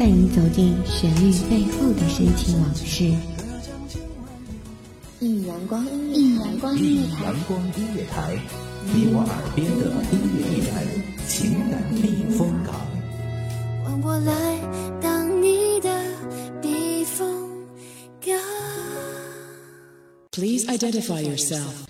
带你走进旋律背后的深情往事。一阳光，一阳光音乐台，阳光音乐台，你我耳边的音乐驿站，情感避风港。换我来当你的避风港。Please identify yourself。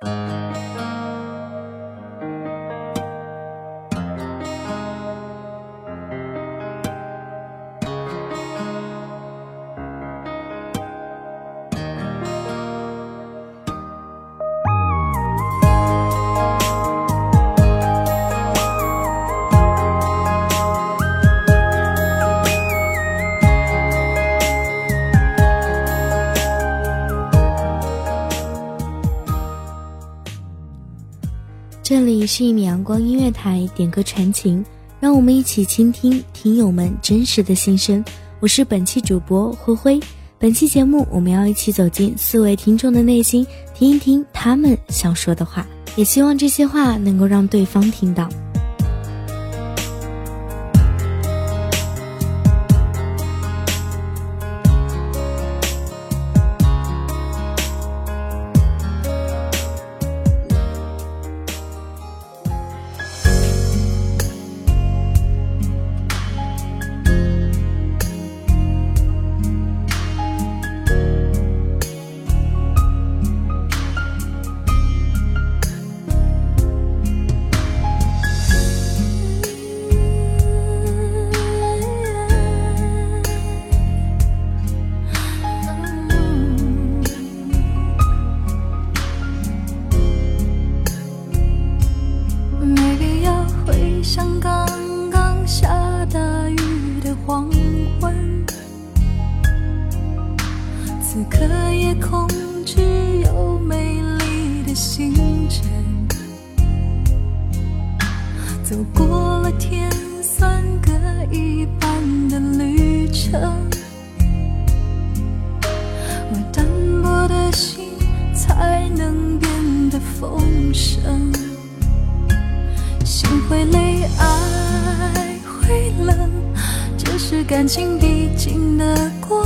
这里是一米阳光音乐台，点歌传情，让我们一起倾听听友们真实的心声。我是本期主播灰灰，本期节目我们要一起走进四位听众的内心，听一听他们想说的话，也希望这些话能够让对方听到。空只有美丽的星辰，走过了天算各一半的旅程，我单薄的心才能变得丰盛。心会累，爱会冷，这是感情必经的过。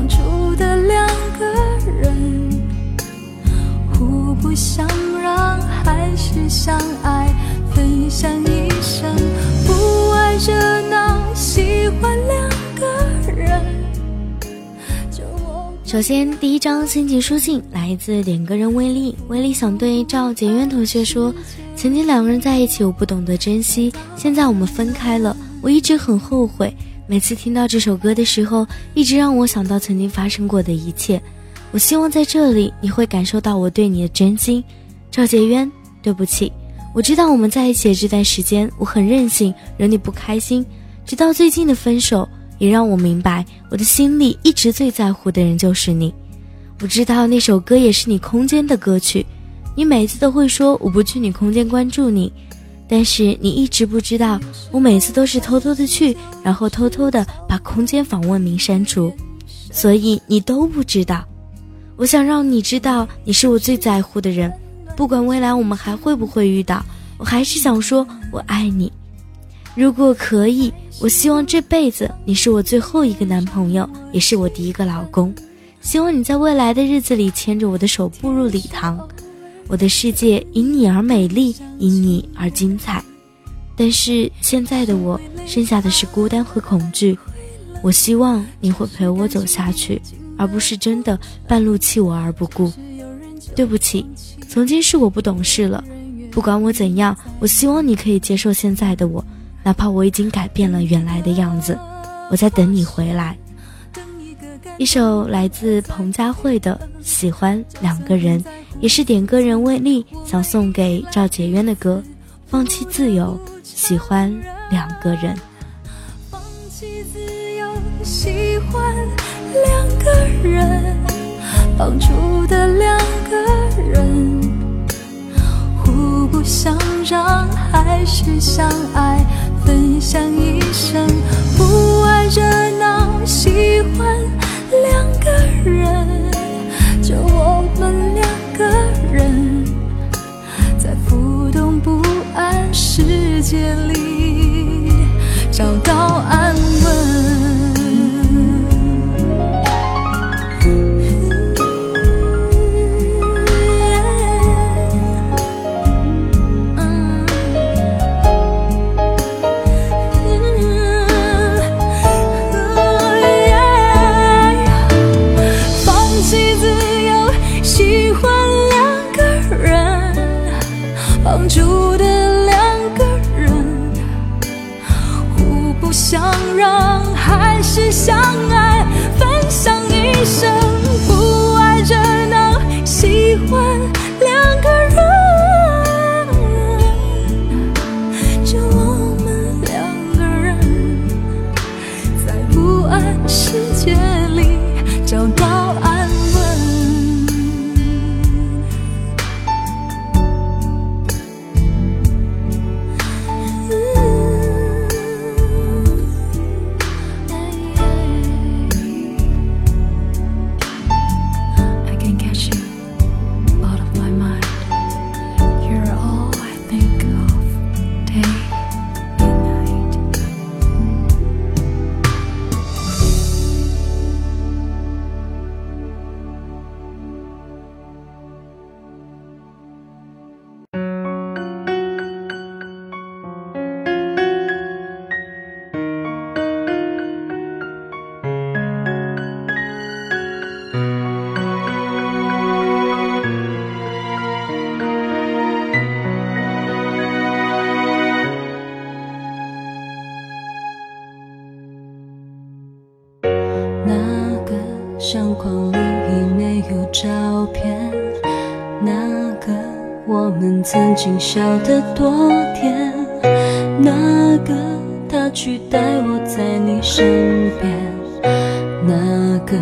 当初的两个人，互不相让，还是相爱，分享一生，不爱热闹，喜欢两个人。首先，第一张心情书信来自点歌人威力。威力想对赵杰渊同学说：曾经两个人在一起，我不懂得珍惜，现在我们分开了，我一直很后悔。每次听到这首歌的时候，一直让我想到曾经发生过的一切。我希望在这里你会感受到我对你的真心。赵杰渊，对不起，我知道我们在一起的这段时间，我很任性，惹你不开心，直到最近的分手。也让我明白，我的心里一直最在乎的人就是你。我知道那首歌也是你空间的歌曲，你每次都会说我不去你空间关注你，但是你一直不知道，我每次都是偷偷的去，然后偷偷的把空间访问名删除，所以你都不知道。我想让你知道，你是我最在乎的人，不管未来我们还会不会遇到，我还是想说我爱你。如果可以，我希望这辈子你是我最后一个男朋友，也是我第一个老公。希望你在未来的日子里牵着我的手步入礼堂，我的世界因你而美丽，因你而精彩。但是现在的我，剩下的是孤单和恐惧。我希望你会陪我走下去，而不是真的半路弃我而不顾。对不起，曾经是我不懂事了。不管我怎样，我希望你可以接受现在的我，哪怕我已经改变了原来的样子。我在等你回来。一首来自彭佳慧的《喜欢两个人》，也是点歌人魏丽想送给赵杰渊的歌。放弃自由，喜欢两个人。放弃自由，喜欢两个人，放逐的两个人，互不相让，还是相爱，分享一生，不爱热闹，喜欢。两个人，世界里找到安稳放弃自由喜欢两个人绑住的想让还是相爱？今笑得多甜，那个他取代我在你身边，那个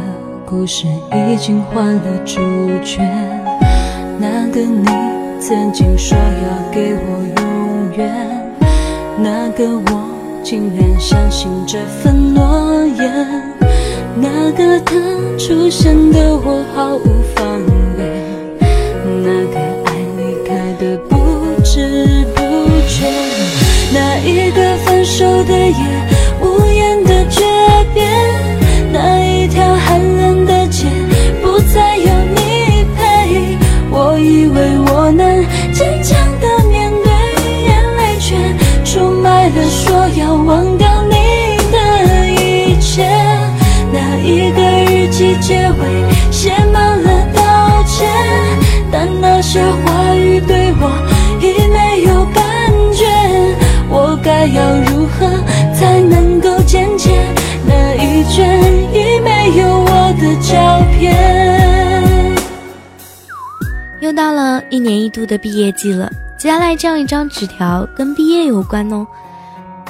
故事已经换了主角，那个你曾经说要给我永远，那个我竟然相信这份诺言，那个他出现的我毫无防一个分手的夜，一年一度的毕业季了，接下来这样一张纸条跟毕业有关哦。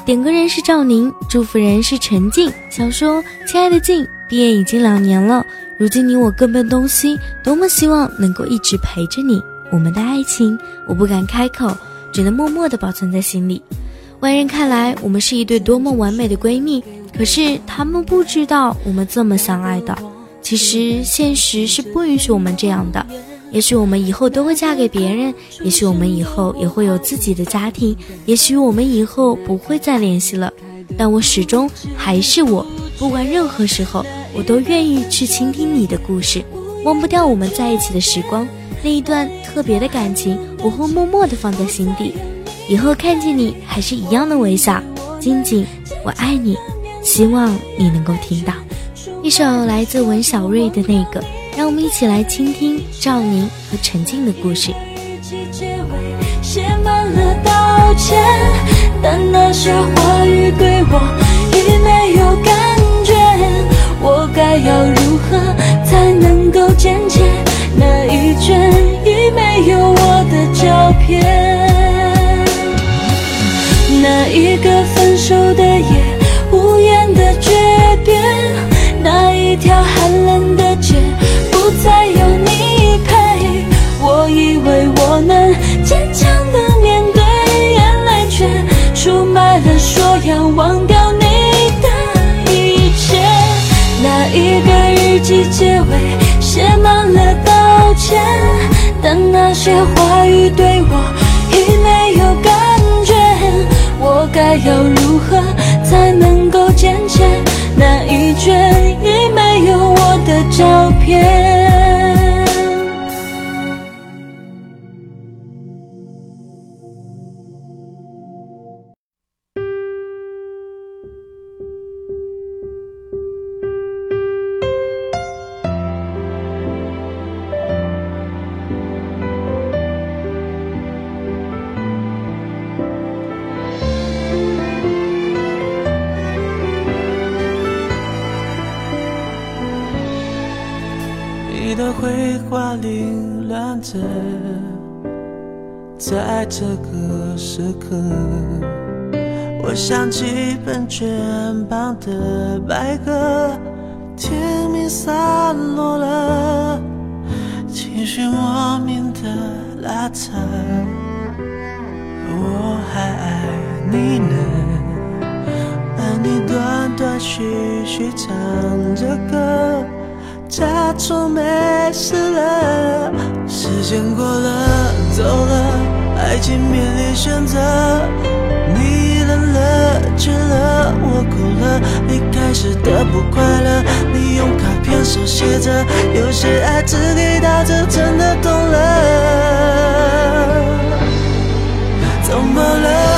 点歌人是赵宁，祝福人是陈静。想说，亲爱的静，毕业已经两年了，如今你我各奔东西，多么希望能够一直陪着你。我们的爱情，我不敢开口，只能默默的保存在心里。外人看来，我们是一对多么完美的闺蜜，可是他们不知道我们这么相爱的。其实现实是不允许我们这样的。也许我们以后都会嫁给别人，也许我们以后也会有自己的家庭，也许我们以后不会再联系了。但我始终还是我，不管任何时候，我都愿意去倾听你的故事。忘不掉我们在一起的时光，那一段特别的感情，我会默默地放在心底。以后看见你还是一样的微笑。静静，我爱你，希望你能够听到。一首来自文小瑞的那个，让我们一起来倾听赵宁和陈静的故事。写满了道歉，但那些话语对我已没有感忘掉你的一切，那一个日记结尾写满了抱歉，但那些话语对我已没有感觉。我该要如何才能够坚花凌乱着，在这个时刻，我想起喷泉旁的白鸽，天明散落了，情绪莫名的拉扯，我还爱你呢，而你断断续续唱着歌。假装没事了，时间过了，走了，爱情面临选择。你冷了，倦了，我哭了，离开时的不快乐。你用卡片手写着，有些爱只给到这，真的懂了。怎么了？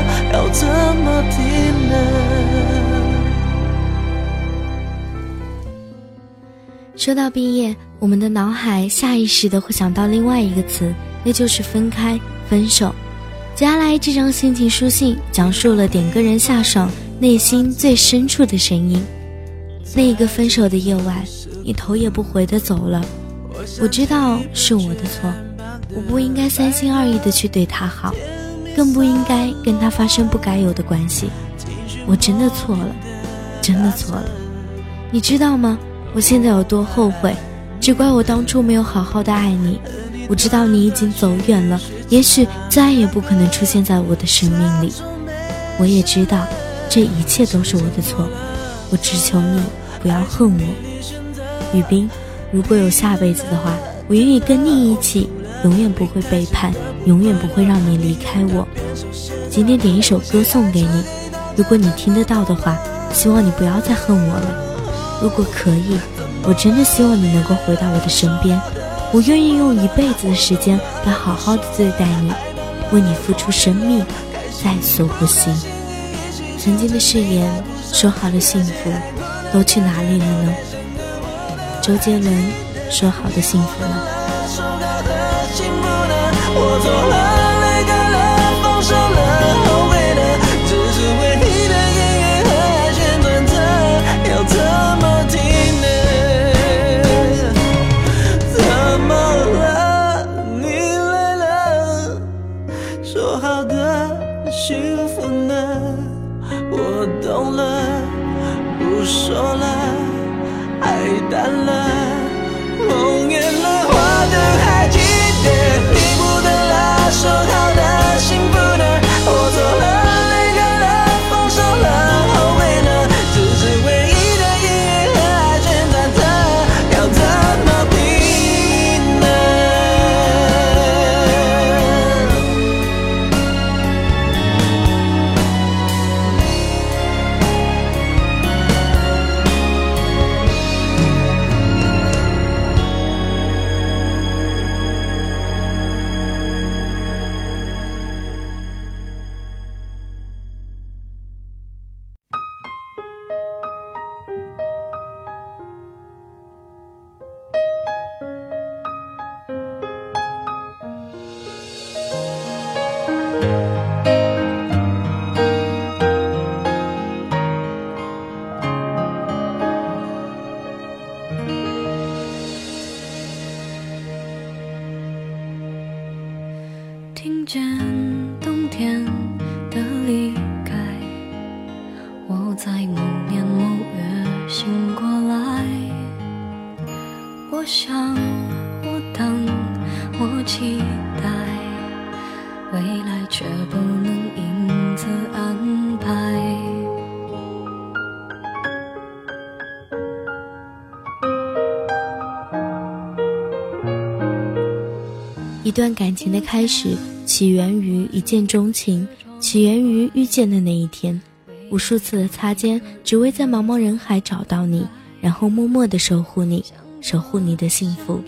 说到毕业，我们的脑海下意识的会想到另外一个词，那就是分开、分手。接下来这张心情书信讲述了点歌人夏爽内心最深处的声音。那一个分手的夜晚，你头也不回的走了。我知道是我的错，我不应该三心二意的去对他好，更不应该跟他发生不该有的关系。我真的错了，真的错了。你知道吗？我现在有多后悔，只怪我当初没有好好的爱你。我知道你已经走远了，也许再也不可能出现在我的生命里。我也知道，这一切都是我的错。我只求你不要恨我，雨冰。如果有下辈子的话，我愿意跟你一起，永远不会背叛，永远不会让你离开我。今天点一首歌送给你，如果你听得到的话，希望你不要再恨我了。如果可以，我真的希望你能够回到我的身边。我愿意用一辈子的时间来好好的对待你，为你付出生命，在所不惜。曾经的誓言，说好的幸福，都去哪里了呢？周杰伦说好的幸福呢？梦远了，一段感情的开始，起源于一见钟情，起源于遇见的那一天。无数次的擦肩，只为在茫茫人海找到你，然后默默的守护你，守护你的幸福。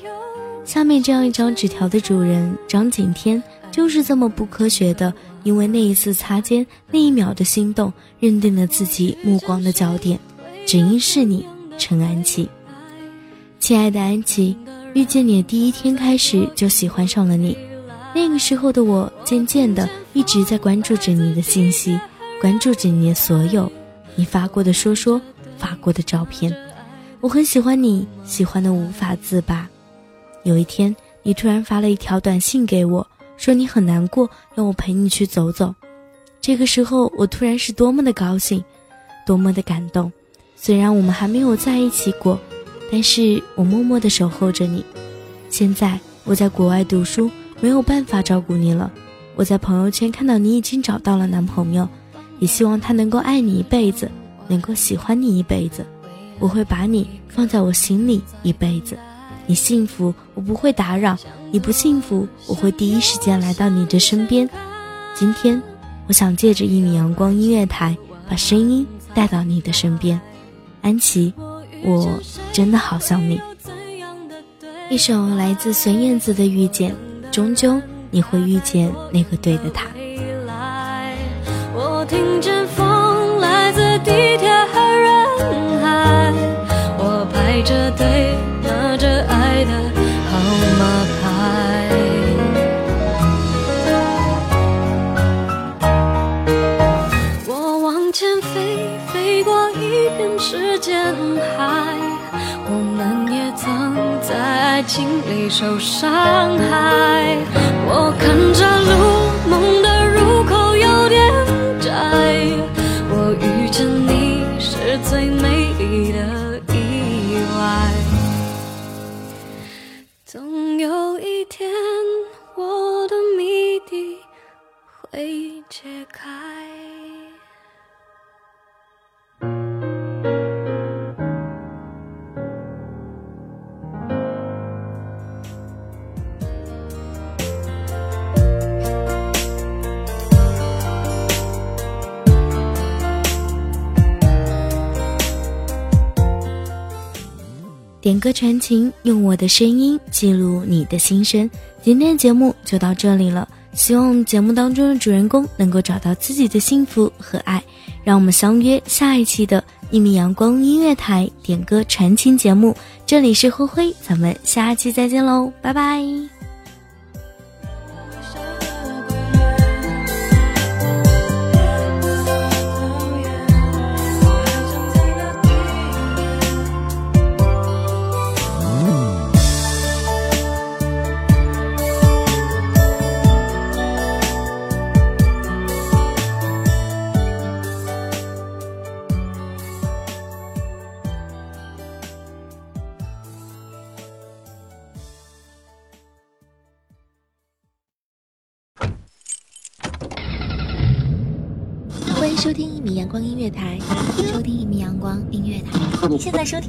下面这样一张纸条的主人张景天，就是这么不科学的，因为那一次擦肩，那一秒的心动，认定了自己目光的焦点，只因是你，陈安琪。亲爱的安琪。遇见你的第一天开始就喜欢上了你，那个时候的我渐渐的一直在关注着你的信息，关注着你的所有，你发过的说说，发过的照片，我很喜欢你，喜欢的无法自拔。有一天，你突然发了一条短信给我，说你很难过，让我陪你去走走。这个时候，我突然是多么的高兴，多么的感动。虽然我们还没有在一起过。但是我默默的守候着你。现在我在国外读书，没有办法照顾你了。我在朋友圈看到你已经找到了男朋友，也希望他能够爱你一辈子，能够喜欢你一辈子。我会把你放在我心里一辈子。你幸福，我不会打扰；你不幸福，我会第一时间来到你的身边。今天，我想借着一米阳光音乐台，把声音带到你的身边。安琪。我真的好想你。一首来自孙燕姿的《遇见》，终究你会遇见那个对的他。时间海，我们也曾在爱情里受伤害。我看着如梦的。点歌传情，用我的声音记录你的心声。今天的节目就到这里了，希望节目当中的主人公能够找到自己的幸福和爱。让我们相约下一期的《一米阳光音乐台》点歌传情节目。这里是灰灰，咱们下期再见喽，拜拜。